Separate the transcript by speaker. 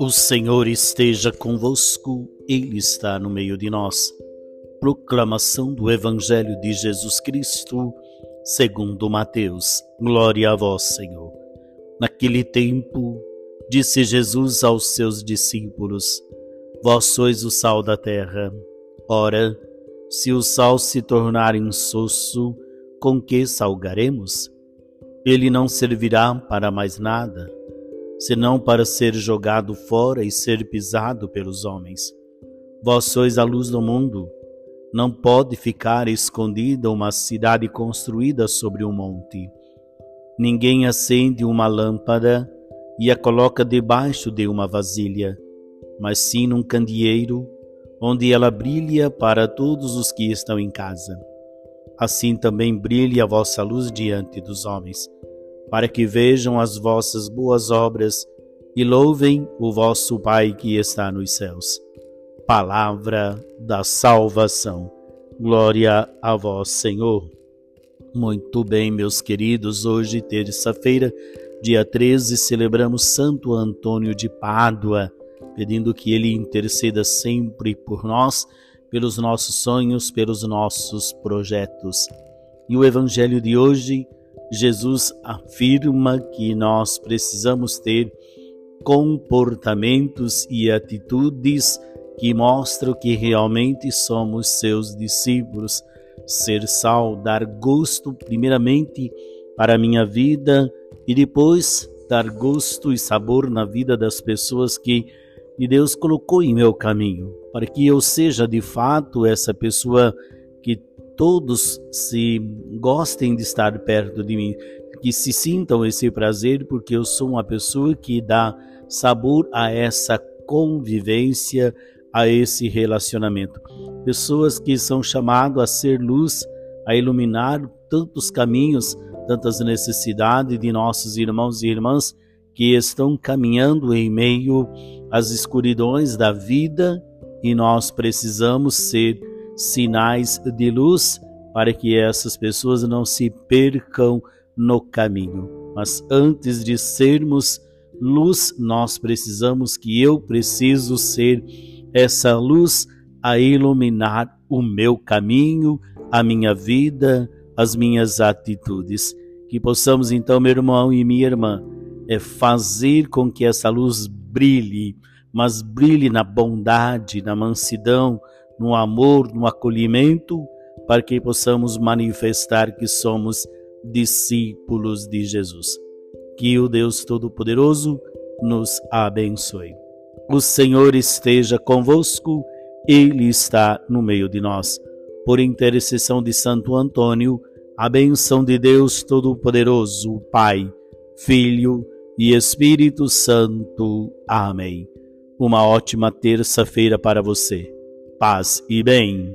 Speaker 1: O Senhor esteja convosco, Ele está no meio de nós. Proclamação do Evangelho de Jesus Cristo, segundo Mateus. Glória a vós, Senhor. Naquele tempo, disse Jesus aos seus discípulos: Vós sois o sal da terra. Ora, se o sal se tornar insosso, com que salgaremos? Ele não servirá para mais nada senão para ser jogado fora e ser pisado pelos homens. Vós sois a luz do mundo. Não pode ficar escondida uma cidade construída sobre um monte. Ninguém acende uma lâmpada e a coloca debaixo de uma vasilha, mas sim num candeeiro, onde ela brilha para todos os que estão em casa. Assim também brilhe a vossa luz diante dos homens para que vejam as vossas boas obras e louvem o vosso Pai que está nos céus. Palavra da salvação. Glória a vós, Senhor. Muito bem, meus queridos, hoje, terça-feira, dia 13, celebramos Santo Antônio de Pádua, pedindo que ele interceda sempre por nós, pelos nossos sonhos, pelos nossos projetos. E o evangelho de hoje Jesus afirma que nós precisamos ter comportamentos e atitudes que mostram que realmente somos seus discípulos. Ser sal, dar gosto, primeiramente, para a minha vida e depois dar gosto e sabor na vida das pessoas que Deus colocou em meu caminho, para que eu seja de fato essa pessoa que todos se gostem de estar perto de mim, que se sintam esse prazer, porque eu sou uma pessoa que dá sabor a essa convivência, a esse relacionamento. Pessoas que são chamadas a ser luz, a iluminar tantos caminhos, tantas necessidades de nossos irmãos e irmãs que estão caminhando em meio às escuridões da vida e nós precisamos ser sinais de luz para que essas pessoas não se percam no caminho. Mas antes de sermos luz, nós precisamos que eu preciso ser essa luz a iluminar o meu caminho, a minha vida, as minhas atitudes. Que possamos então, meu irmão e minha irmã, é fazer com que essa luz brilhe, mas brilhe na bondade, na mansidão, no amor, no acolhimento, para que possamos manifestar que somos discípulos de Jesus. Que o Deus Todo-Poderoso nos abençoe. O Senhor esteja convosco, Ele está no meio de nós. Por intercessão de Santo Antônio, a benção de Deus Todo-Poderoso, Pai, Filho e Espírito Santo. Amém. Uma ótima terça-feira para você paz e bem.